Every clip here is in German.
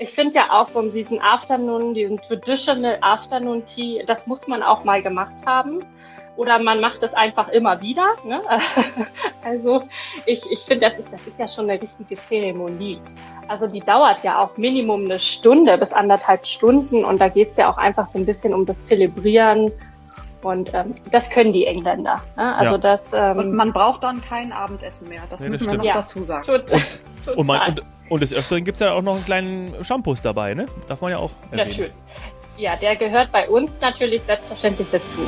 ich finde ja auch so diesen Afternoon, diesen Traditional Afternoon Tea, das muss man auch mal gemacht haben. Oder man macht es einfach immer wieder. Ne? also ich, ich finde, das ist, das ist ja schon eine richtige Zeremonie. Also die dauert ja auch Minimum eine Stunde bis anderthalb Stunden und da geht's ja auch einfach so ein bisschen um das Zelebrieren. Und ähm, das können die Engländer. Ne? Also Ja. das ähm, Und man braucht dann kein Abendessen mehr. Das Nee, das müssen wir noch. Ja. dazu sagen. total. Und, man, und, und des Öfteren gibt es ja auch noch einen kleinen Shampoos dabei, ne? Darf man ja auch erwähnen. Natürlich. Ja, der gehört bei uns natürlich selbstverständlich dazu.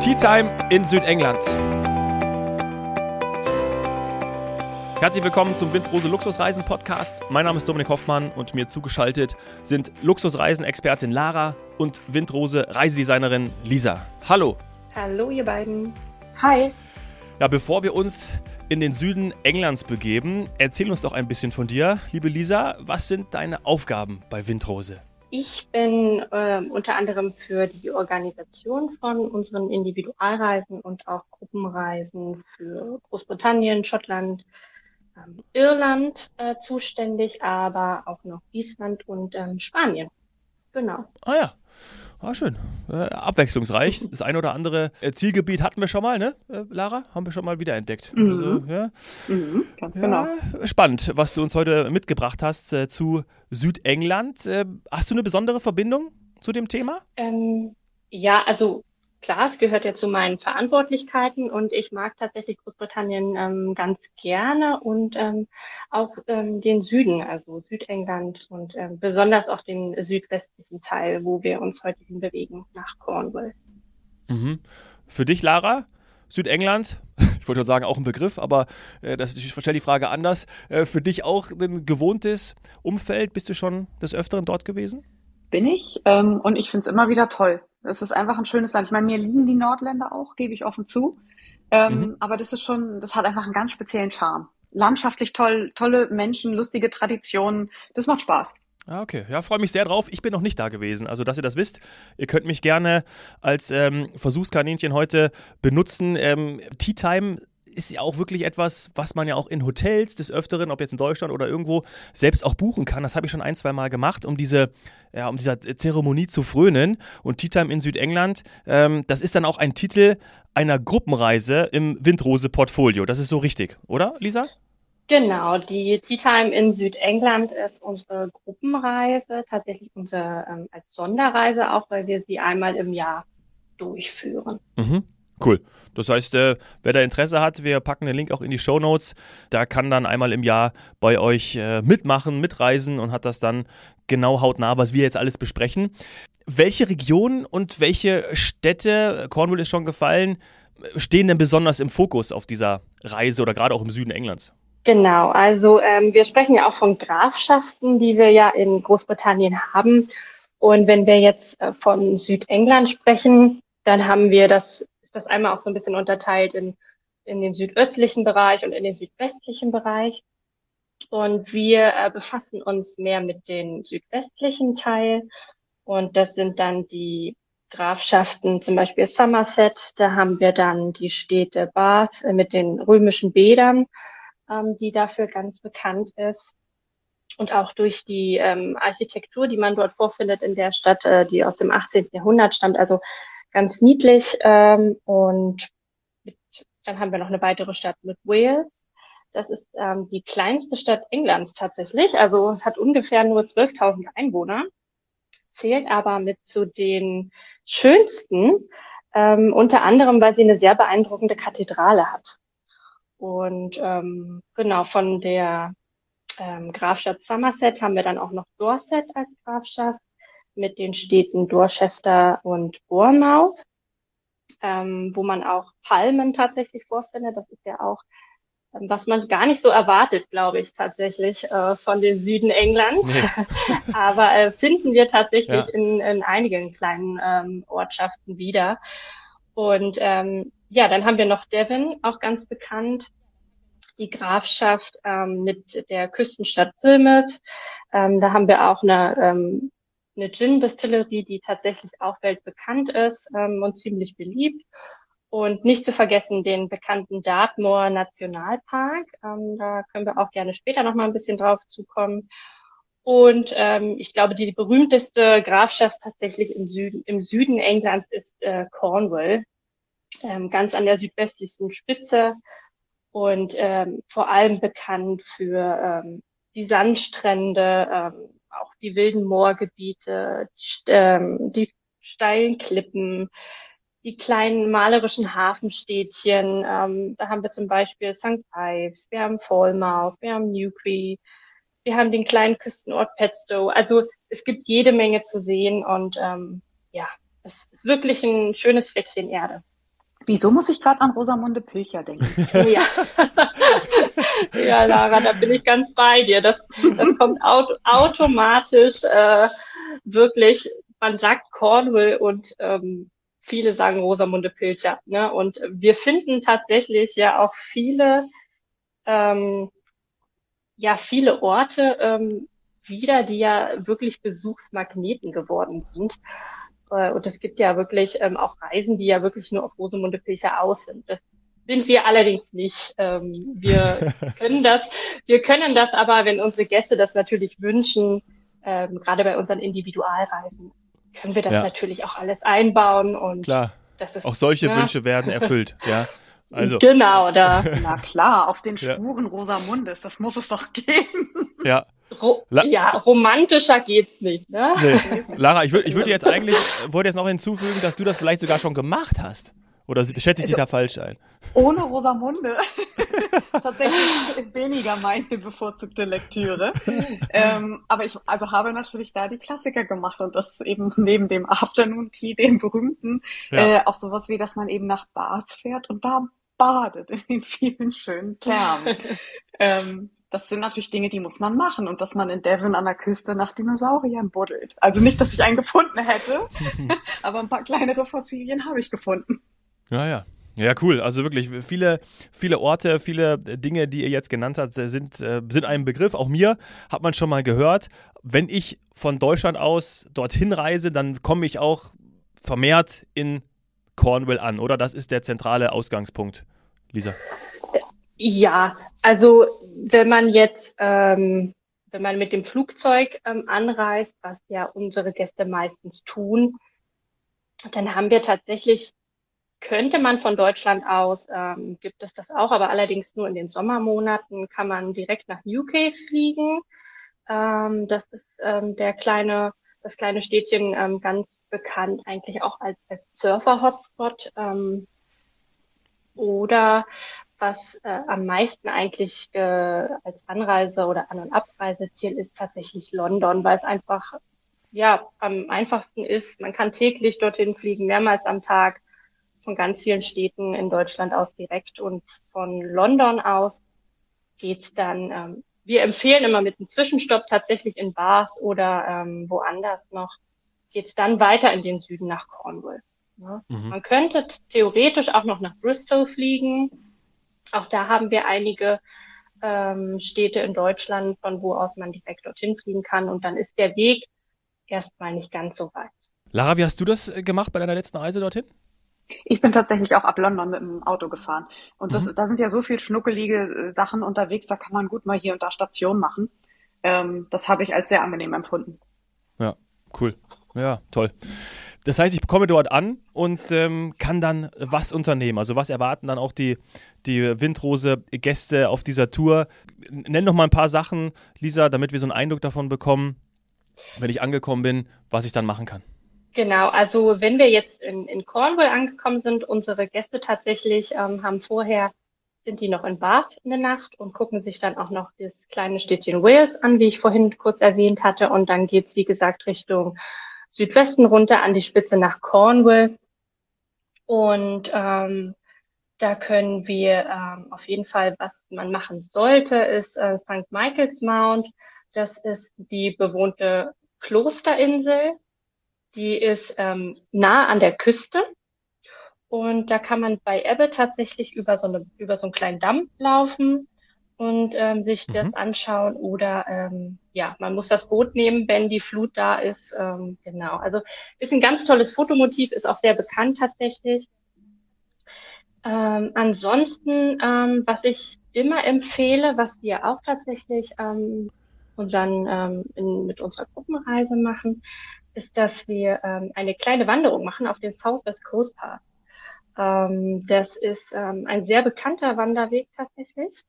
Tea Time in Südengland. Herzlich willkommen zum Windrose Luxusreisen Podcast. Mein Name ist Dominik Hoffmann und mir zugeschaltet sind Luxusreisen-Expertin Lara und Windrose Reisedesignerin Lisa. Hallo. Hallo, ihr beiden. Hi. Ja, bevor wir uns in den Süden Englands begeben, erzähl uns doch ein bisschen von dir. Liebe Lisa, was sind deine Aufgaben bei Windrose? Ich bin ähm, unter anderem für die Organisation von unseren Individualreisen und auch Gruppenreisen für Großbritannien, Schottland, ähm, Irland äh, zuständig, aber auch noch Island und ähm, Spanien. Genau. Ah ja, ah, schön. Äh, abwechslungsreich. Das ein oder andere äh, Zielgebiet hatten wir schon mal, ne, äh, Lara? Haben wir schon mal wiederentdeckt. Mhm. Also, ja. Mhm, ganz genau. Ja, spannend, was du uns heute mitgebracht hast äh, zu Südengland. Äh, hast du eine besondere Verbindung zu dem Thema? Ähm, ja, also klar, es gehört ja zu meinen Verantwortlichkeiten und ich mag tatsächlich Großbritannien ähm, ganz gerne und ähm, auch ähm, den Süden, also Südengland und ähm, besonders auch den südwestlichen Teil, wo wir uns heute hin bewegen, nach Cornwall. Mhm. Für dich, Lara, Südengland, ich wollte schon sagen, auch ein Begriff, aber äh, das, ich stelle die Frage anders. Äh, für dich auch ein gewohntes Umfeld? Bist du schon des Öfteren dort gewesen? Bin ich. Ähm, und ich finde es immer wieder toll. Es ist einfach ein schönes Land. Ich meine, mir liegen die Nordländer auch, gebe ich offen zu. Ähm, Mhm. Aber das ist schon, das hat einfach einen ganz speziellen Charme. Landschaftlich toll, tolle Menschen, lustige Traditionen. Das macht Spaß. Ah, okay. Ja, freue mich sehr drauf. Ich bin noch nicht da gewesen. Also, dass ihr das wisst, ihr könnt mich gerne als ähm, Versuchskaninchen heute benutzen. Ähm, Tea Time ist ja auch wirklich etwas, was man ja auch in Hotels des Öfteren, ob jetzt in Deutschland oder irgendwo, selbst auch buchen kann. Das habe ich schon ein, zwei Mal gemacht, um diese, ja, um dieser Zeremonie zu frönen. Und Tea Time in Südengland, ähm, das ist dann auch ein Titel einer Gruppenreise im Windrose-Portfolio. Das ist so richtig, oder, Lisa? Genau, die Tea Time in Südengland ist unsere Gruppenreise, tatsächlich unsere ähm, als Sonderreise auch, weil wir sie einmal im Jahr durchführen. Mhm. Cool. Das heißt, äh, wer da Interesse hat, wir packen den Link auch in die Show Notes. Da kann dann einmal im Jahr bei euch äh, mitmachen, mitreisen und hat das dann genau hautnah, was wir jetzt alles besprechen. Welche Regionen und welche Städte, Cornwall ist schon gefallen, stehen denn besonders im Fokus auf dieser Reise oder gerade auch im Süden Englands? Genau, also ähm, wir sprechen ja auch von Grafschaften, die wir ja in Großbritannien haben. Und wenn wir jetzt äh, von Südengland sprechen, dann haben wir das, ist das einmal auch so ein bisschen unterteilt in, in den südöstlichen Bereich und in den südwestlichen Bereich. Und wir äh, befassen uns mehr mit dem südwestlichen Teil. Und das sind dann die Grafschaften, zum Beispiel Somerset. Da haben wir dann die Städte Bath äh, mit den römischen Bädern ähm, die dafür ganz bekannt ist. Und auch durch die ähm, Architektur, die man dort vorfindet in der Stadt, äh, die aus dem 18. Jahrhundert stammt, also ganz niedlich. Ähm, und mit, dann haben wir noch eine weitere Stadt mit Wales. Das ist ähm, die kleinste Stadt Englands tatsächlich, also hat ungefähr nur 12.000 Einwohner, zählt aber mit zu den schönsten, ähm, unter anderem, weil sie eine sehr beeindruckende Kathedrale hat. Und ähm, genau von der ähm, Grafschaft Somerset haben wir dann auch noch Dorset als Grafschaft mit den Städten Dorchester und Bournemouth, ähm, wo man auch Palmen tatsächlich vorfindet. Das ist ja auch, ähm, was man gar nicht so erwartet, glaube ich, tatsächlich äh, von den Süden Englands. Nee. Aber äh, finden wir tatsächlich Ja. in, in einigen kleinen ähm, Ortschaften wieder. Und ähm, ja, dann haben wir noch Devon, auch ganz bekannt, die Grafschaft ähm, mit der Küstenstadt Plymouth. Ähm, da haben wir auch eine, ähm, eine Gin-Distillerie, die tatsächlich auch weltbekannt ist ähm, und ziemlich beliebt. Und nicht zu vergessen den bekannten Dartmoor Nationalpark. Ähm, da können wir auch gerne später noch mal ein bisschen drauf zukommen. Und ähm, ich glaube, die berühmteste Grafschaft tatsächlich im Süden, im Süden Englands ist äh, Cornwall, ähm, ganz an der südwestlichsten Spitze und ähm, vor allem bekannt für ähm, die Sandstrände, ähm, auch die wilden Moorgebiete, die, ähm, die steilen Klippen, die kleinen malerischen Hafenstädtchen. Ähm, da haben wir zum Beispiel St. Ives, wir haben Falmouth, wir haben Newquay, wir haben den kleinen Küstenort Petstow. Also es gibt jede Menge zu sehen und ähm, ja, es ist wirklich ein schönes Fleckchen Erde. Wieso muss ich gerade an Rosamunde Pilcher denken? ja. ja, Lara, da bin ich ganz bei dir. Das, das kommt auto automatisch äh, wirklich, man sagt Cornwall und ähm, viele sagen Rosamunde Pilcher. Ne? Und wir finden tatsächlich ja auch viele ähm, ja viele Orte ähm, wieder, die ja wirklich Besuchsmagneten geworden sind. Äh, und es gibt ja wirklich ähm, auch Reisen, die ja wirklich nur auf Rosemunde Pilcher aus sind. Das sind wir allerdings nicht. Ähm, wir können das, wir können das aber, wenn unsere Gäste das natürlich wünschen, ähm, gerade bei unseren Individualreisen, können wir das ja. natürlich auch alles einbauen und Klar. Ist, auch solche ja. Wünsche werden erfüllt, ja. Also. Genau, da. Na klar, auf den Spuren ja. Rosamundes, das muss es doch geben. Ja. Ro ja, romantischer geht's nicht, ne? Nee. Lara, ich würde ich würd jetzt eigentlich, wollte jetzt noch hinzufügen, dass du das vielleicht sogar schon gemacht hast. Oder schätze ich dich also, da falsch ein? Ohne Rosamunde. Tatsächlich weniger meine bevorzugte Lektüre. ähm, aber ich also habe natürlich da die Klassiker gemacht und das eben neben dem Afternoon Tea, dem berühmten, ja. äh, auch sowas wie, dass man eben nach Bath fährt und da badet in den vielen schönen Thermen. ähm, das sind natürlich Dinge, die muss man machen und dass man in Devon an der Küste nach Dinosauriern buddelt. Also nicht, dass ich einen gefunden hätte, aber ein paar kleinere Fossilien habe ich gefunden. Ja, ja. Ja, cool. Also wirklich viele, viele Orte, viele Dinge, die ihr jetzt genannt habt, sind, äh, sind ein Begriff. Auch mir hat man schon mal gehört. Wenn ich von Deutschland aus dorthin reise, dann komme ich auch vermehrt in Cornwall an, oder? Das ist der zentrale Ausgangspunkt, Lisa. Ja, also wenn man jetzt, ähm, wenn man mit dem Flugzeug ähm, anreist, was ja unsere Gäste meistens tun, dann haben wir tatsächlich, könnte man von Deutschland aus, ähm, gibt es das auch, aber allerdings nur in den Sommermonaten, kann man direkt nach UK fliegen. Ähm, das ist ähm, der kleine, das kleine Städtchen ähm, ganz bekannt, eigentlich auch als, als Surfer-Hotspot. Ähm, oder was äh, am meisten eigentlich äh, als Anreise oder An- und Abreiseziel ist tatsächlich London, weil es einfach ja am einfachsten ist. Man kann täglich dorthin fliegen, mehrmals am Tag von ganz vielen Städten in Deutschland aus direkt und von London aus geht's dann. Ähm, wir empfehlen immer mit einem Zwischenstopp tatsächlich in Bath oder ähm, woanders noch geht's dann weiter in den Süden nach Cornwall. Ja. Mhm. Man könnte theoretisch auch noch nach Bristol fliegen, auch da haben wir einige ähm, Städte in Deutschland, von wo aus man direkt dorthin fliegen kann. Und dann ist der Weg erstmal nicht ganz so weit. Lara, wie hast du das äh, gemacht bei deiner letzten Reise dorthin? Ich bin tatsächlich auch ab London mit dem Auto gefahren. Und das, mhm. da sind ja so viel schnuckelige äh, Sachen unterwegs, da kann man gut mal hier und da Station machen. Ähm, das habe ich als sehr angenehm empfunden. Ja, cool. Ja, toll. Das heißt, ich komme dort an und ähm, kann dann was unternehmen. Also was erwarten dann auch die, die Windrose-Gäste auf dieser Tour? Nenn noch mal ein paar Sachen, Lisa, damit wir so einen Eindruck davon bekommen, wenn ich angekommen bin, was ich dann machen kann. Genau, also wenn wir jetzt in, in Cornwall angekommen sind, unsere Gäste tatsächlich ähm, haben vorher, sind die noch in Bath in der Nacht und gucken sich dann auch noch das kleine Städtchen Wales an, wie ich vorhin kurz erwähnt hatte. Und dann geht's wie gesagt, Richtung Südwesten runter an die Spitze nach Cornwall. Und ähm, da können wir ähm, auf jeden Fall, was man machen sollte, ist äh, St. Michael's Mount. Das ist die bewohnte Klosterinsel. Die ist ähm, nah an der Küste. Und da kann man bei Ebbe tatsächlich über so, eine, über so einen kleinen Damm laufen und ähm, sich mhm. das anschauen oder ähm, ja, man muss das Boot nehmen, wenn die Flut da ist. Ähm, genau, also ist ein ganz tolles Fotomotiv, ist auch sehr bekannt tatsächlich. Ähm, ansonsten, ähm, was ich immer empfehle, was wir auch tatsächlich ähm, unseren, ähm, in, mit unserer Gruppenreise machen, ist, dass wir ähm, eine kleine Wanderung machen auf den Southwest Coast Path. Ähm, das ist ähm, ein sehr bekannter Wanderweg tatsächlich,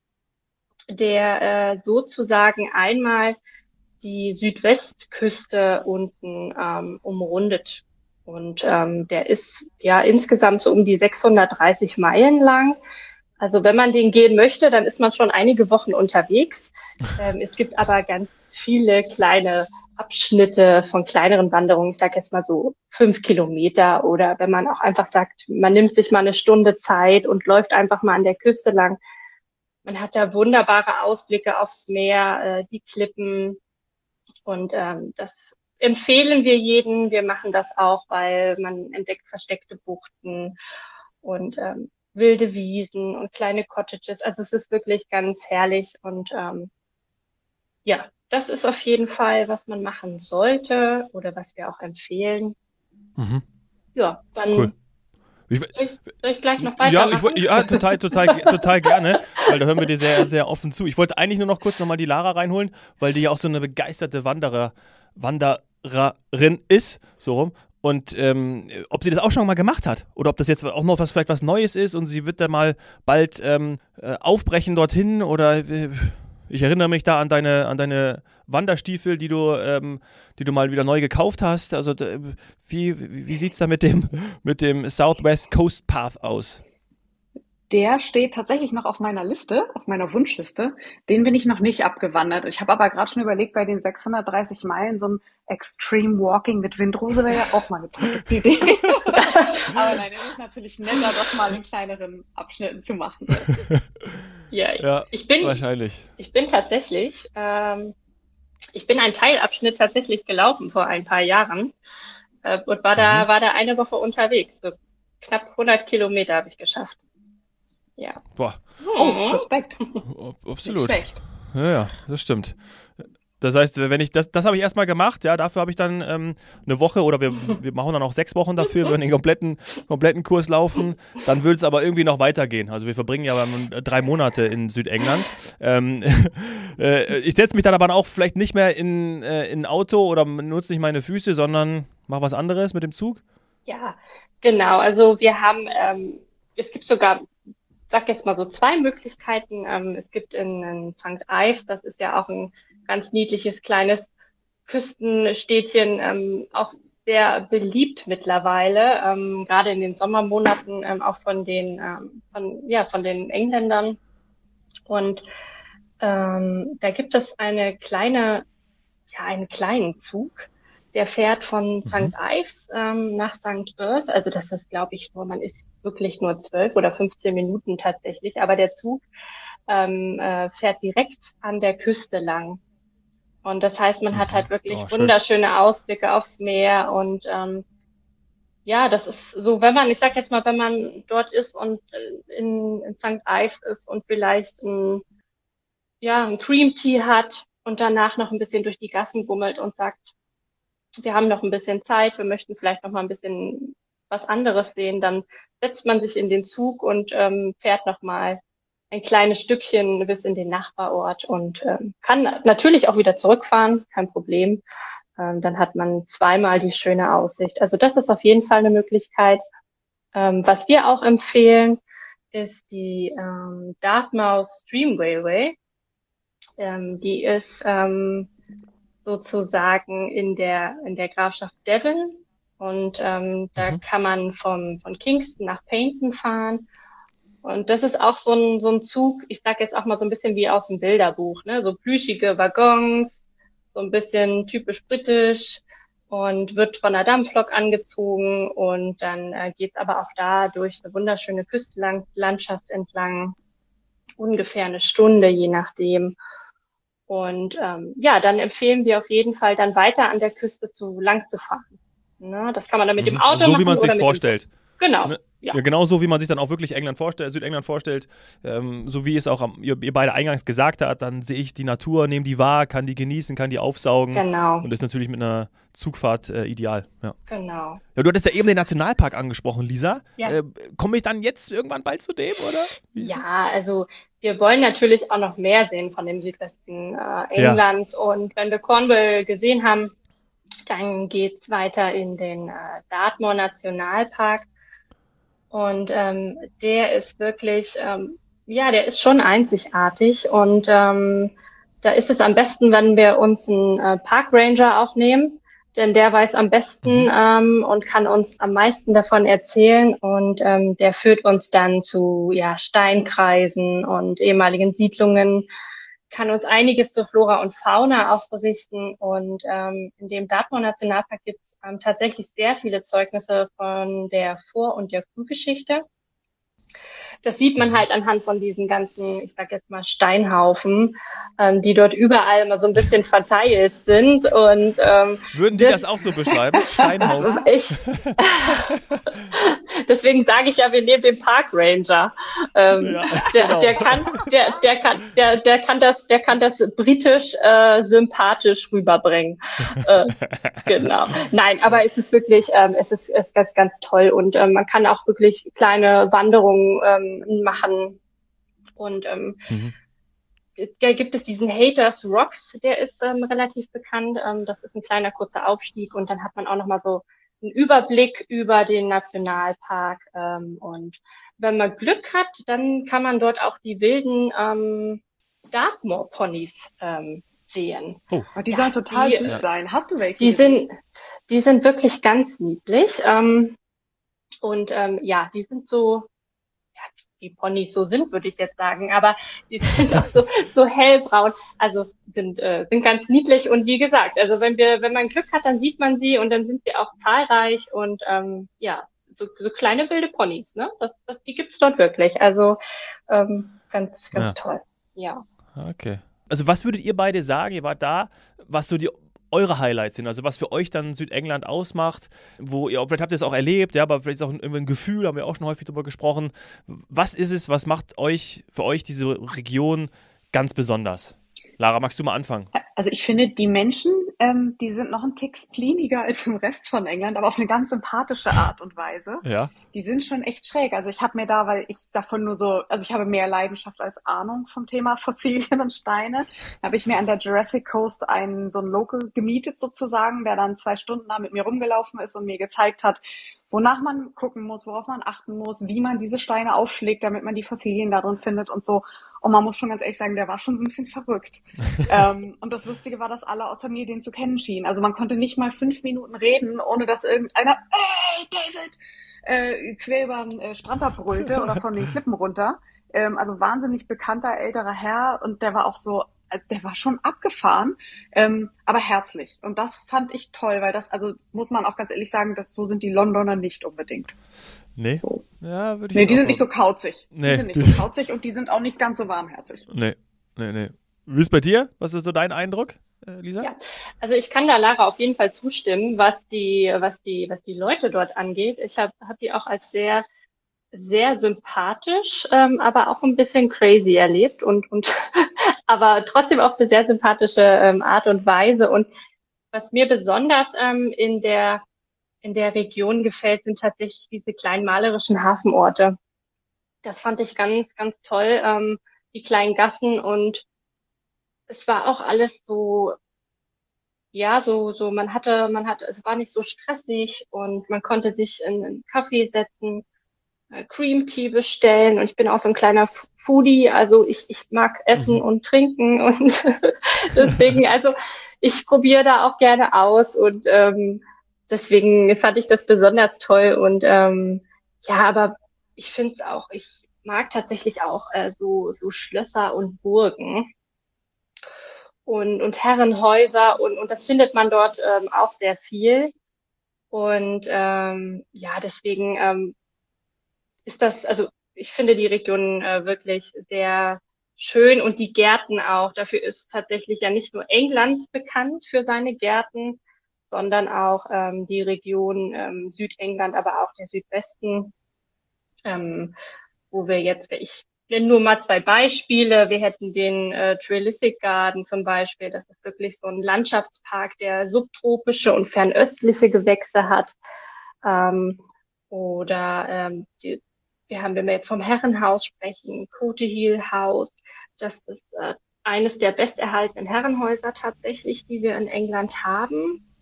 der äh, sozusagen einmal die Südwestküste unten ähm, umrundet. Und ähm, der ist ja insgesamt so um die 630 Meilen lang. Also wenn man den gehen möchte, dann ist man schon einige Wochen unterwegs. Ähm, es gibt aber ganz viele kleine Abschnitte von kleineren Wanderungen, ich sage jetzt mal so fünf Kilometer oder wenn man auch einfach sagt, man nimmt sich mal eine Stunde Zeit und läuft einfach mal an der Küste lang. Man hat da wunderbare Ausblicke aufs Meer, äh, die Klippen und ähm, das empfehlen wir jedem. Wir machen das auch, weil man entdeckt versteckte Buchten und ähm, wilde Wiesen und kleine Cottages. Also es ist wirklich ganz herrlich und ähm, ja, das ist auf jeden Fall, was man machen sollte oder was wir auch empfehlen. Mhm. Ja, dann cool. Ich, soll, ich, soll ich gleich noch weiter? Ja, ich, ja, total, total, total gerne, weil da hören wir dir sehr, sehr offen zu. Ich wollte eigentlich nur noch kurz nochmal die Lara reinholen, weil die ja auch so eine begeisterte Wanderer, Wandererin ist, so rum. Und ähm, ob sie das auch schon mal gemacht hat oder ob das jetzt auch noch was vielleicht was Neues ist und sie wird dann mal bald ähm, äh, aufbrechen dorthin oder äh, ich erinnere mich da an deine, an deine Wanderstiefel, die du, ähm, die du mal wieder neu gekauft hast. Also wie, wie sieht es da mit dem, mit dem Southwest Coast Path aus? Der steht tatsächlich noch auf meiner Liste, auf meiner Wunschliste. Den bin ich noch nicht abgewandert. Ich habe aber gerade schon überlegt, bei den 630 Meilen so ein Extreme Walking mit Windrose wäre ja auch mal eine Produktidee. aber nein, es ist natürlich netter, das mal in kleineren Abschnitten zu machen. Ja, ja ich bin wahrscheinlich. Ich bin tatsächlich, ähm, ich bin einen Teilabschnitt tatsächlich gelaufen vor ein paar Jahren äh, und war da, mhm. war da eine Woche unterwegs. So knapp 100 Kilometer habe ich geschafft. Ja. Boah. Oh, Respekt. Absolut. Nicht schlecht. Ja, ja, das stimmt. Das heißt, wenn ich das, das habe ich erstmal gemacht, ja, dafür habe ich dann ähm, eine Woche oder wir, wir machen dann auch sechs Wochen dafür, wenn wir den kompletten, kompletten Kurs laufen, dann würde es aber irgendwie noch weitergehen. Also wir verbringen ja drei Monate in Südengland. Ähm, äh, ich setze mich dann aber auch vielleicht nicht mehr in, äh, in ein Auto oder nutze nicht meine Füße, sondern mache was anderes mit dem Zug. Ja, genau. Also wir haben, ähm, es gibt sogar sag jetzt mal so zwei Möglichkeiten. Ähm, es gibt in, in St. Ives, das ist ja auch ein ganz niedliches kleines Küstenstädtchen, ähm, auch sehr beliebt mittlerweile, ähm, gerade in den Sommermonaten ähm, auch von den ähm, von ja von den Engländern und ähm, da gibt es eine kleine ja einen kleinen Zug, der fährt von mhm. St. Ives ähm, nach St. Earth, also das ist glaube ich nur man ist wirklich nur zwölf oder 15 Minuten tatsächlich, aber der Zug ähm, äh, fährt direkt an der Küste lang und das heißt, man hat halt wirklich oh, wunderschöne Ausblicke aufs Meer und ähm, ja, das ist so, wenn man, ich sag jetzt mal, wenn man dort ist und äh, in, in St. Ives ist und vielleicht ein, ja, ein Cream Tea hat und danach noch ein bisschen durch die Gassen bummelt und sagt, wir haben noch ein bisschen Zeit, wir möchten vielleicht noch mal ein bisschen was anderes sehen, dann setzt man sich in den Zug und ähm, fährt noch mal ein kleines Stückchen bis in den Nachbarort und ähm, kann natürlich auch wieder zurückfahren, kein Problem. Ähm, dann hat man zweimal die schöne Aussicht. Also das ist auf jeden Fall eine Möglichkeit. Ähm, was wir auch empfehlen, ist die ähm, Dartmouth Stream Railway. Ähm, die ist ähm, sozusagen in der in der Grafschaft Devon und ähm, da mhm. kann man vom von Kingston nach Paynton fahren und das ist auch so ein, so ein Zug, ich sag jetzt auch mal so ein bisschen wie aus dem Bilderbuch, ne? So plüschige Waggons, so ein bisschen typisch britisch und wird von der Dampflok angezogen und dann äh, geht's aber auch da durch eine wunderschöne Küstenlandschaft entlang, ungefähr eine Stunde, je nachdem. Und ähm, ja, dann empfehlen wir auf jeden Fall dann weiter an der Küste zu lang zu fahren. Ne? Das kann man dann mit dem mhm. Auto so, machen. So wie man sich vorstellt. Genau. Ne? Ja. ja. genau so, wie man sich dann auch wirklich England vorstellt, Südengland vorstellt, ähm, so wie es auch am, ihr, ihr, beide eingangs gesagt habt, dann sehe ich die Natur, nehme die wahr, kann die genießen, kann die aufsaugen. Genau. Und das ist natürlich mit einer Zugfahrt äh, ideal. Ja. Genau. Ja, du hattest ja eben den Nationalpark angesprochen, Lisa. Ja. Äh, Komme ich dann jetzt irgendwann bald zu dem, oder? Ja, also wir wollen natürlich auch noch mehr sehen von dem Südwesten äh, Englands. Ja. Und wenn wir Cornwall gesehen haben, dann geht's weiter in den äh, Dartmoor Nationalpark. Und ähm, der ist wirklich, ähm, ja, der ist schon einzigartig. Und ähm, da ist es am besten, wenn wir uns einen äh, Park Ranger auch nehmen, denn der weiß am besten mhm. ähm, und kann uns am meisten davon erzählen. Und ähm, der führt uns dann zu ja, Steinkreisen und ehemaligen Siedlungen kann uns einiges zur Flora und Fauna auch berichten. Und ähm, in dem Dartmoor Nationalpark gibt es ähm, tatsächlich sehr viele Zeugnisse von der Vor- und der Frühgeschichte das sieht man halt anhand von diesen ganzen, ich sag jetzt mal Steinhaufen, ähm, die dort überall mal so ein bisschen verteilt sind. Und ähm, würden die das, das auch so beschreiben? Steinhaufen? Ich, deswegen sage ich ja, wir nehmen den Park Ranger. Ähm, ja, der, genau. der kann, der, der kann, der, der kann das, der kann das britisch äh, sympathisch rüberbringen. äh, genau. Nein, aber es ist wirklich, ähm, es ist, es ist ganz, ganz toll und ähm, man kann auch wirklich kleine Wanderungen ähm, machen. Und ähm, mhm. gibt es diesen Haters Rocks, der ist ähm, relativ bekannt. Ähm, das ist ein kleiner kurzer Aufstieg und dann hat man auch nochmal so einen Überblick über den Nationalpark. Ähm, und wenn man Glück hat, dann kann man dort auch die wilden ähm, Dartmoor Ponys ähm, sehen. Oh. Die ja, sollen total die, süß sein. Hast du welche? Die sind, die sind wirklich ganz niedlich. Ähm, und ähm, ja, die sind so die Ponys so sind, würde ich jetzt sagen. Aber die sind auch so, so hellbraun. Also sind, äh, sind ganz niedlich und wie gesagt, also wenn wir, wenn man Glück hat, dann sieht man sie und dann sind sie auch zahlreich und ähm, ja, so, so kleine wilde Ponys, ne? Das, das, die gibt's dort wirklich. Also ähm, ganz, ganz ja. toll. Ja. Okay. Also was würdet ihr beide sagen? Ihr wart da, was so die eure Highlights sind, also was für euch dann Südengland ausmacht, wo ihr, vielleicht habt ihr es auch erlebt, ja, aber vielleicht ist auch ein, ein Gefühl, haben wir auch schon häufig darüber gesprochen. Was ist es, was macht euch, für euch diese Region ganz besonders? Lara, magst du mal anfangen? Also ich finde, die Menschen, ähm, die sind noch ein Tick spliniger als im Rest von England, aber auf eine ganz sympathische Art und Weise. Ja. Die sind schon echt schräg. Also ich habe mir da, weil ich davon nur so, also ich habe mehr Leidenschaft als Ahnung vom Thema Fossilien und Steine, habe ich mir an der Jurassic Coast einen so einen Local gemietet sozusagen, der dann zwei Stunden da mit mir rumgelaufen ist und mir gezeigt hat, wonach man gucken muss, worauf man achten muss, wie man diese Steine aufschlägt, damit man die Fossilien darin findet und so. Und man muss schon ganz ehrlich sagen, der war schon so ein bisschen verrückt. ähm, und das Lustige war, dass alle außer mir den zu kennen schienen. Also man konnte nicht mal fünf Minuten reden, ohne dass irgendeiner, ey, David, äh, quer über den äh, Strand abbrüllte oder von den Klippen runter. Ähm, also wahnsinnig bekannter älterer Herr und der war auch so, also der war schon abgefahren, ähm, aber herzlich. Und das fand ich toll, weil das, also muss man auch ganz ehrlich sagen, dass so sind die Londoner nicht unbedingt. Nee. So. Ja, würde ich Nee, die sind nicht so kauzig. Nee. Die sind nicht so kauzig und die sind auch nicht ganz so warmherzig. Nee, nee, nee. Wie ist bei dir? Was ist so dein Eindruck, äh, Lisa? Ja, also ich kann da Lara auf jeden Fall zustimmen, was die, was die, was die Leute dort angeht. Ich habe hab die auch als sehr, sehr sympathisch, ähm, aber auch ein bisschen crazy erlebt und, und aber trotzdem auf eine sehr sympathische ähm, Art und Weise. Und was mir besonders ähm, in der in der Region gefällt, sind tatsächlich diese kleinen malerischen Hafenorte. Das fand ich ganz, ganz toll, ähm, die kleinen Gassen und es war auch alles so, ja, so, so, man hatte, man hatte, es war nicht so stressig und man konnte sich in einen Kaffee setzen, äh, Cream Tea bestellen und ich bin auch so ein kleiner Foodie, also ich, ich mag essen mhm. und trinken und deswegen, also ich probiere da auch gerne aus und ähm, deswegen fand ich das besonders toll und ähm, ja, aber ich finde es auch, ich mag tatsächlich auch äh, so, so Schlösser und Burgen und, und Herrenhäuser und, und das findet man dort ähm, auch sehr viel. Und ähm, ja, deswegen ähm, ist das, also ich finde die Region äh, wirklich sehr schön und die Gärten auch. Dafür ist tatsächlich ja nicht nur England bekannt für seine Gärten, sondern auch ähm, die Region ähm, Südengland, aber auch der Südwesten, ähm, wo wir jetzt, ich nenne nur mal zwei Beispiele. Wir hätten den äh, Trilithic Garden zum Beispiel. Das ist wirklich so ein Landschaftspark, der subtropische und fernöstliche Gewächse hat. Ähm, oder ähm, die, wir haben, wenn wir jetzt vom Herrenhaus sprechen, Cote Hill House. Das ist äh, eines der besterhaltenen Herrenhäuser tatsächlich, die wir in England haben,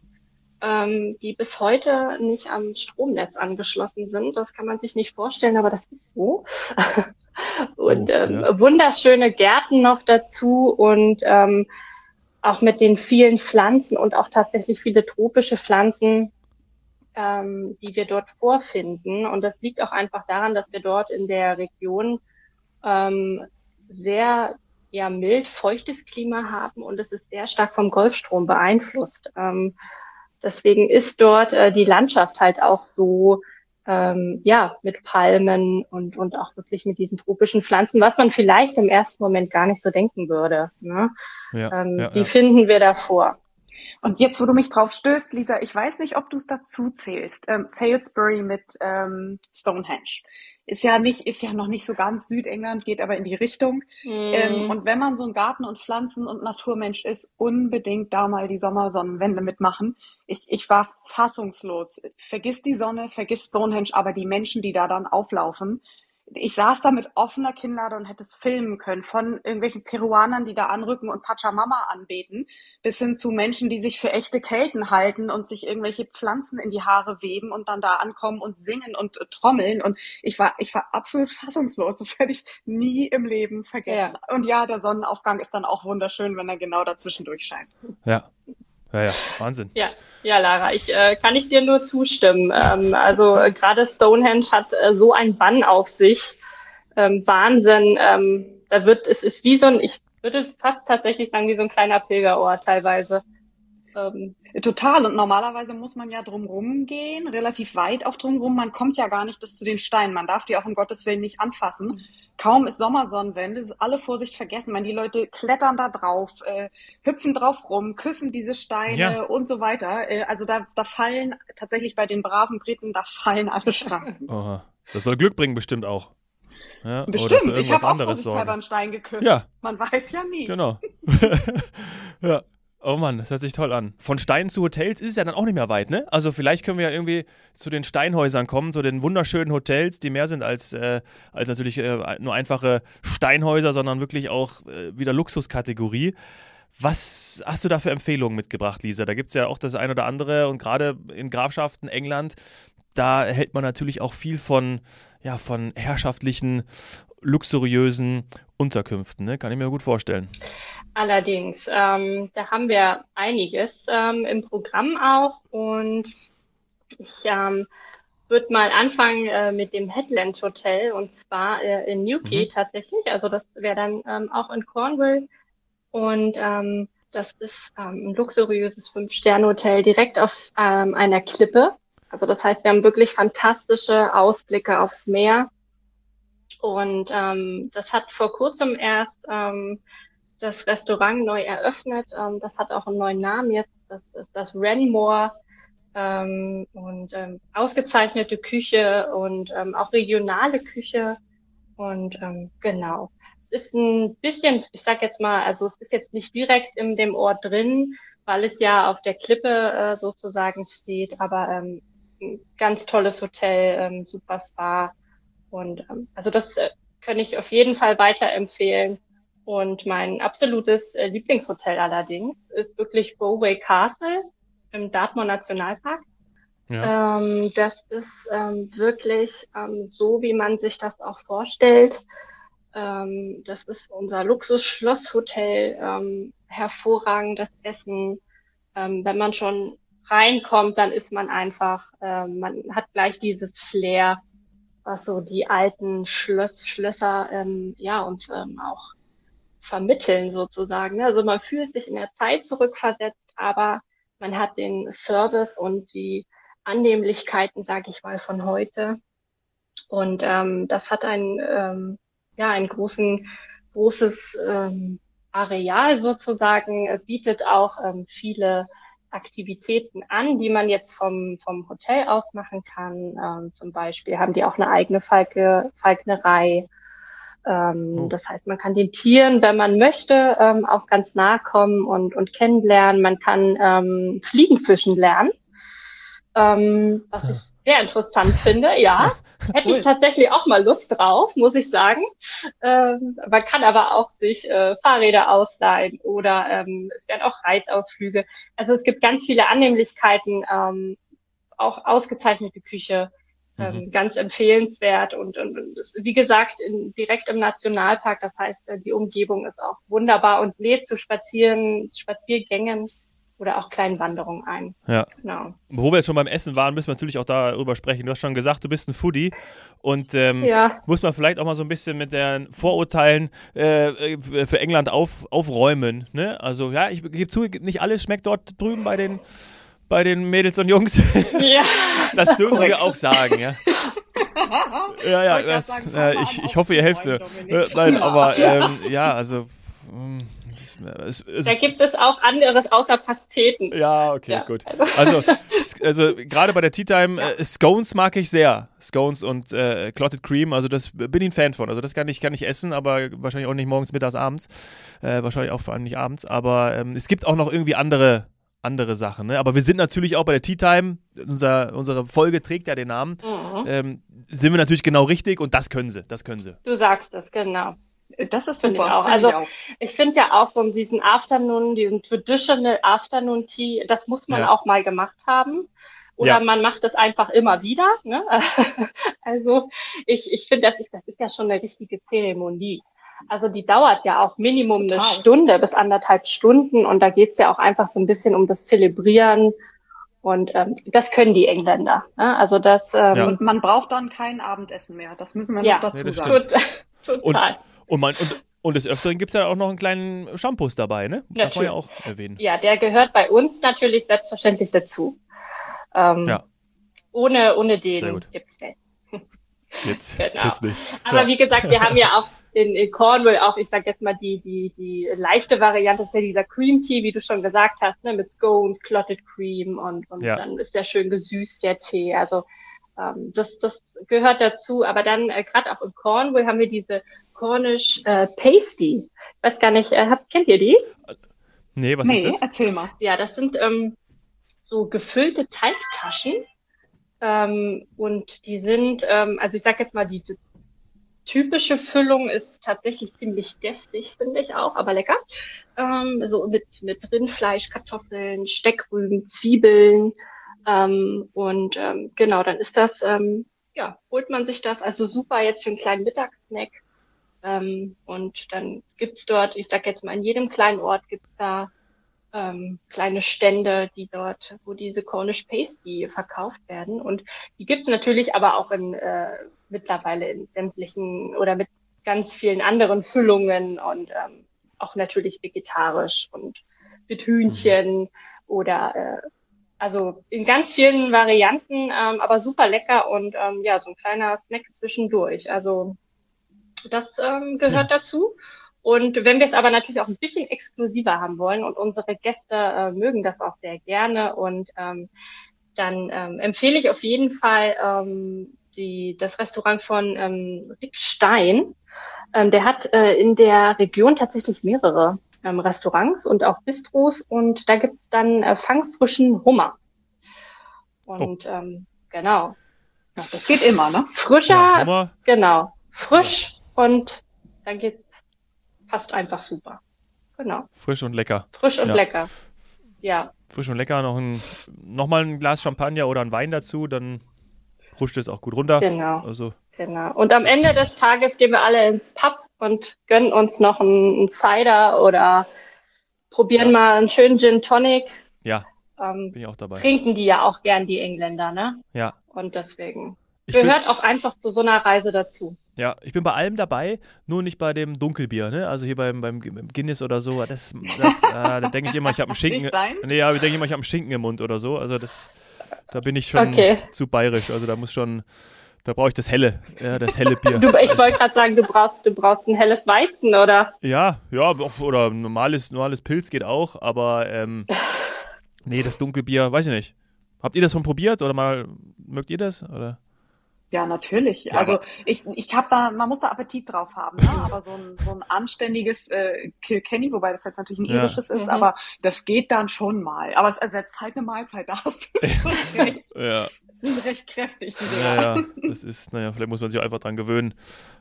ähm, die bis heute nicht am Stromnetz angeschlossen sind. Das kann man sich nicht vorstellen, aber das ist so. und oh, ähm, ja. wunderschöne Gärten noch dazu und ähm, auch mit den vielen Pflanzen und auch tatsächlich viele tropische Pflanzen, ähm, die wir dort vorfinden. Und das liegt auch einfach daran, dass wir dort in der Region ähm, sehr ja mild feuchtes Klima haben und es ist sehr stark vom Golfstrom beeinflusst. Ähm, deswegen ist dort äh, die Landschaft halt auch so ähm, ja mit Palmen und und auch wirklich mit diesen tropischen Pflanzen, was man vielleicht im ersten Moment gar nicht so denken würde. Ne? Ja, ähm, ja, die ja. finden wir davor. Und jetzt, wo du mich drauf stößt, Lisa, ich weiß nicht, ob du es dazu zählst. Ähm, Salisbury mit ähm, Stonehenge ist ja nicht, ist ja noch nicht so ganz Südengland, geht aber in die Richtung. Mm. Ähm, und wenn man so ein Garten- und Pflanzen- und Naturmensch ist, unbedingt da mal die Sommersonnenwende mitmachen. Ich, ich war fassungslos. Vergiss die Sonne, vergiss Stonehenge, aber die Menschen, die da dann auflaufen, ich saß da mit offener Kinnlade und hätte es filmen können, von irgendwelchen Peruanern, die da anrücken und Pachamama anbeten, bis hin zu Menschen, die sich für echte Kelten halten und sich irgendwelche Pflanzen in die Haare weben und dann da ankommen und singen und äh, trommeln. Und ich war, ich war absolut fassungslos. Das werde ich nie im Leben vergessen. Ja. Und ja, der Sonnenaufgang ist dann auch wunderschön, wenn er genau dazwischen durchscheint. Ja, ja, ja, Wahnsinn. Ja, ja, Lara, ich äh, kann ich dir nur zustimmen. Ähm, also äh, gerade Stonehenge hat äh, so ein Bann auf sich. Ähm, Wahnsinn. Ähm, da wird es ist wie so ein, ich würde fast tatsächlich sagen, wie so ein kleiner Pilgerort teilweise. Ähm, Total. Und normalerweise muss man ja drumrum gehen, relativ weit auch drumrum. Man kommt ja gar nicht bis zu den Steinen. Man darf die auch um Gottes Willen nicht anfassen. Kaum ist Sommersonnenwende, ist alle Vorsicht vergessen. Man, die Leute klettern da drauf, äh, hüpfen drauf rum, küssen diese Steine ja. und so weiter. Äh, also da, da fallen tatsächlich bei den braven Briten, da fallen alle Schranken. Oha. Das soll Glück bringen bestimmt auch. Ja, bestimmt. Ich habe auch vorsichtshalber einen Stein geküsst. Ja. Man weiß ja nie. Genau. ja. Oh Mann, das hört sich toll an. Von Steinen zu Hotels ist es ja dann auch nicht mehr weit, ne? Also vielleicht können wir ja irgendwie zu den Steinhäusern kommen, zu den wunderschönen Hotels, die mehr sind als, äh, als natürlich äh, nur einfache Steinhäuser, sondern wirklich auch äh, wieder Luxuskategorie. Was hast du da für Empfehlungen mitgebracht, Lisa? Da gibt es ja auch das ein oder andere und gerade in Grafschaften England, da hält man natürlich auch viel von, ja, von herrschaftlichen, luxuriösen Unterkünften, ne? Kann ich mir gut vorstellen. Allerdings, ähm, da haben wir einiges ähm, im Programm auch und ich ähm, würde mal anfangen äh, mit dem Headland Hotel und zwar äh, in Newquay mhm. tatsächlich. Also das wäre dann ähm, auch in Cornwall und ähm, das ist ähm, ein luxuriöses Fünf-Sterne-Hotel direkt auf ähm, einer Klippe. Also das heißt, wir haben wirklich fantastische Ausblicke aufs Meer. Und ähm, das hat vor kurzem erst ähm, das Restaurant neu eröffnet. Ähm, das hat auch einen neuen Namen jetzt. Das ist das Renmore. Ähm, und ähm, ausgezeichnete Küche und ähm, auch regionale Küche. Und ähm, genau. Es ist ein bisschen, ich sag jetzt mal, also es ist jetzt nicht direkt in dem Ort drin, weil es ja auf der Klippe äh, sozusagen steht, aber ähm, ein ganz tolles Hotel, ähm, super Spa. Und ähm, also das äh, kann ich auf jeden Fall weiterempfehlen. Und mein absolutes äh, Lieblingshotel allerdings ist wirklich Boway Castle im Dartmoor Nationalpark. Ja. Ähm, das ist ähm, wirklich ähm, so, wie man sich das auch vorstellt. Ähm, das ist unser Luxus-Schlosshotel, ähm, hervorragendes Essen. Ähm, wenn man schon reinkommt, dann ist man einfach, äh, man hat gleich dieses Flair, was so die alten Schloss, Schlösser ja uns auch vermitteln sozusagen. Ne? Also man fühlt sich in der Zeit zurückversetzt, aber man hat den Service und die Annehmlichkeiten, sage ich mal, von heute. Und ähm, das hat ein ähm, ja ein großen großes ähm, Areal sozusagen, bietet auch ähm, viele Aktivitäten an, die man jetzt vom, vom Hotel aus machen kann. Ähm, zum Beispiel haben die auch eine eigene Falke, Falknerei. Ähm, oh. Das heißt, man kann den Tieren, wenn man möchte, ähm, auch ganz nahe kommen und, und kennenlernen. Man kann ähm, Fliegenfischen lernen, ähm, was ich sehr interessant finde. Ja, hätte ich tatsächlich auch mal Lust drauf, muss ich sagen. Ähm, man kann aber auch sich äh, Fahrräder ausleihen oder ähm, es werden auch Reitausflüge. Also es gibt ganz viele Annehmlichkeiten, ähm, auch ausgezeichnete Küche ähm, mhm. ganz empfehlenswert und, und, und ist, wie gesagt in, direkt im Nationalpark. Das heißt, äh, die Umgebung ist auch wunderbar und lädt zu Spazieren, Spaziergängen oder auch kleinen Wanderungen ein. Ja. Genau. Wo wir jetzt schon beim Essen waren, müssen wir natürlich auch darüber sprechen. Du hast schon gesagt, du bist ein Foodie und ähm, ja. muss man vielleicht auch mal so ein bisschen mit den Vorurteilen äh, für England auf, aufräumen. Ne? Also ja, ich gebe zu, nicht alles schmeckt dort drüben bei den bei den Mädels und Jungs. Ja. Das dürfen Korrekt. wir auch sagen, ja. Ja, ja, das, sagen, äh, ich, ich hoffe, ihr helft mir. Äh, nein, aber ähm, ja, also. Mh, es, es da gibt es auch anderes außer Pasteten. Ja, okay, ja. gut. Also, also gerade bei der Tea Time, äh, Scones mag ich sehr. Scones und äh, Clotted Cream, also das bin ich ein Fan von. Also das kann ich, kann ich essen, aber wahrscheinlich auch nicht morgens, mittags, abends. Äh, wahrscheinlich auch vor allem nicht abends. Aber ähm, es gibt auch noch irgendwie andere andere Sachen. Ne? Aber wir sind natürlich auch bei der Tea Time, unser, unsere Folge trägt ja den Namen, mhm. ähm, sind wir natürlich genau richtig und das können sie, das können sie. Du sagst es, genau. Das ist super. Ich auch. Also ich, ich finde ja auch so diesen Afternoon, diesen Traditional Afternoon Tea, das muss man ja. auch mal gemacht haben. Oder ja. man macht es einfach immer wieder. Ne? also ich, ich finde, das ist, das ist ja schon eine richtige Zeremonie. Also die dauert ja auch Minimum Total. eine Stunde bis anderthalb Stunden und da geht's ja auch einfach so ein bisschen um das Zelebrieren. Und ähm, das können die Engländer. Ne? Also das ähm, ja. und man braucht dann kein Abendessen mehr. Das müssen wir ja, noch dazu nee, sagen. Total. Und, und, man, und, und des Öfteren gibt's ja auch noch einen kleinen Shampoos dabei, ne? Natürlich. Darf man ja auch erwähnen. Ja, der gehört bei uns natürlich selbstverständlich dazu. Ähm, ja. Ohne, ohne den gibt's den. Jetzt, genau. jetzt nicht. Aber ja. wie gesagt, wir haben ja auch in, in Cornwall auch, ich sag jetzt mal, die, die, die leichte Variante ist ja dieser Cream Tea, wie du schon gesagt hast, ne, mit Scones, Clotted Cream und, und ja. dann ist der schön gesüßt, der Tee. Also ähm, das, das gehört dazu. Aber dann, äh, gerade auch in Cornwall haben wir diese Cornish äh, Pasty. Ich weiß gar nicht, äh, habt, kennt ihr die? Nee, was nee, ist das? erzähl mal. Ja, das sind ähm, so gefüllte Teigtaschen. Ähm, und die sind, ähm, also ich sag jetzt mal, die, typische Füllung ist tatsächlich ziemlich deftig, finde ich auch, aber lecker. Ähm, so mit, mit Rindfleisch, Kartoffeln, Steckrüben, Zwiebeln. Ähm, und ähm, genau, dann ist das, ähm, ja, holt man sich das also super jetzt für einen kleinen Mittagssnack. Ähm, und dann gibt's dort, ich sag jetzt mal, in jedem kleinen Ort gibt's da ähm, kleine Stände, die dort, wo diese Cornish Pasty verkauft werden. Und die gibt's natürlich aber auch in äh, mittlerweile in sämtlichen oder mit ganz vielen anderen Füllungen und ähm, auch natürlich vegetarisch und mit Hühnchen mhm. oder äh, also in ganz vielen Varianten, ähm, aber super lecker und ähm, ja, so ein kleiner Snack zwischendurch. Also das ähm, gehört ja. dazu. Und wenn wir es aber natürlich auch ein bisschen exklusiver haben wollen und unsere Gäste äh, mögen das auch sehr gerne und ähm, dann ähm, empfehle ich auf jeden Fall ähm, die, das Restaurant von ähm, Rick Stein. Ähm, der hat äh, in der Region tatsächlich mehrere ähm, Restaurants und auch Bistros und da gibt's dann äh, fangfrischen Hummer. Und oh. ähm, genau. Ja, das geht immer, ne? Frischer, ja, genau. Frisch ja. und dann geht's passt einfach super. Genau. Frisch und lecker. Frisch und ja. lecker. Ja. Frisch und lecker, noch, ein, noch mal ein Glas Champagner oder ein Wein dazu, dann rutscht es auch gut runter. Genau. Also. Genau. Und am Ende des Tages gehen wir alle ins Pub und gönnen uns noch einen, Cider oder probieren ja. mal einen schönen Gin Tonic. Ja. Ähm, bin ich auch dabei. Trinken die ja auch gern, die Engländer, ne? Ja. Und deswegen gehört auch einfach zu so einer Reise dazu. Ja, ich bin bei allem dabei, nur nicht bei dem Dunkelbier, ne? Also hier beim, beim Guinness oder so. Das, das äh, da denke ich immer, ich habe einen Schinken. Nee, ja, ich denke immer, ich habe einen Schinken im Mund oder so. Also das, da bin ich schon okay. zu bayerisch. Also da muss schon, da brauche ich das helle, ja, das helle Bier. Du, ich wollte gerade sagen, du brauchst, du brauchst ein helles Weizen, oder? Ja, ja, oder normales, normales Pilz geht auch, aber ähm, Nee, das Dunkelbier, weiß ich nicht. Habt ihr das schon probiert oder mal mögt ihr das? Oder? Ja, natürlich. Ja, also ich, ich habe da, man muss da Appetit drauf haben, ne? aber so ein, so ein anständiges äh, Kilkenny, wobei das jetzt natürlich ein irisches ja. ist, mhm. aber das geht dann schon mal. Aber es ersetzt halt eine Mahlzeit, da hast du schon recht. ja. sind recht kräftig, die Dinger. Ja, ja, das ist, naja, vielleicht muss man sich einfach dran gewöhnen.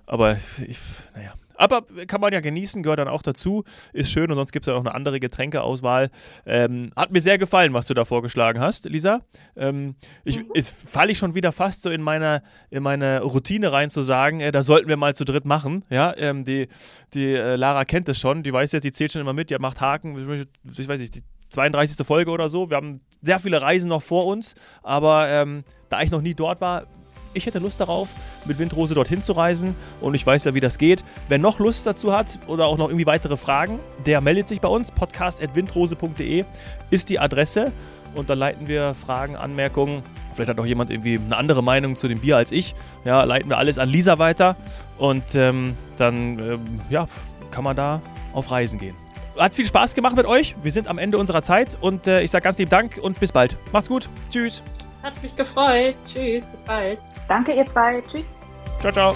Aber ich, naja, aber kann man ja genießen, gehört dann auch dazu. Ist schön und sonst gibt es ja auch eine andere Getränkeauswahl. Ähm, hat mir sehr gefallen, was du da vorgeschlagen hast, Lisa. Ähm, ich, mhm. falle ich schon wieder fast so in meine, in meine Routine rein zu sagen, äh, da sollten wir mal zu dritt machen. Ja, ähm, die, die äh, Lara kennt es schon, die weiß jetzt, die zählt schon immer mit, die macht Haken, ich weiß nicht, die 32. Folge oder so. Wir haben sehr viele Reisen noch vor uns, aber ähm, da ich noch nie dort war, ich hätte Lust darauf, mit Windrose dorthin zu reisen und ich weiß ja, wie das geht. Wer noch Lust dazu hat oder auch noch irgendwie weitere Fragen, der meldet sich bei uns. podcast.windrose.de ist die Adresse und dann leiten wir Fragen, Anmerkungen. Vielleicht hat auch jemand irgendwie eine andere Meinung zu dem Bier als ich. Ja, leiten wir alles an Lisa weiter und ähm, dann ähm, ja, kann man da auf Reisen gehen. Hat viel Spaß gemacht mit euch. Wir sind am Ende unserer Zeit und äh, ich sage ganz lieben Dank und bis bald. Macht's gut. Tschüss. Hat mich gefreut. Tschüss, bis bald. Danke, ihr zwei. Tschüss. Ciao, ciao.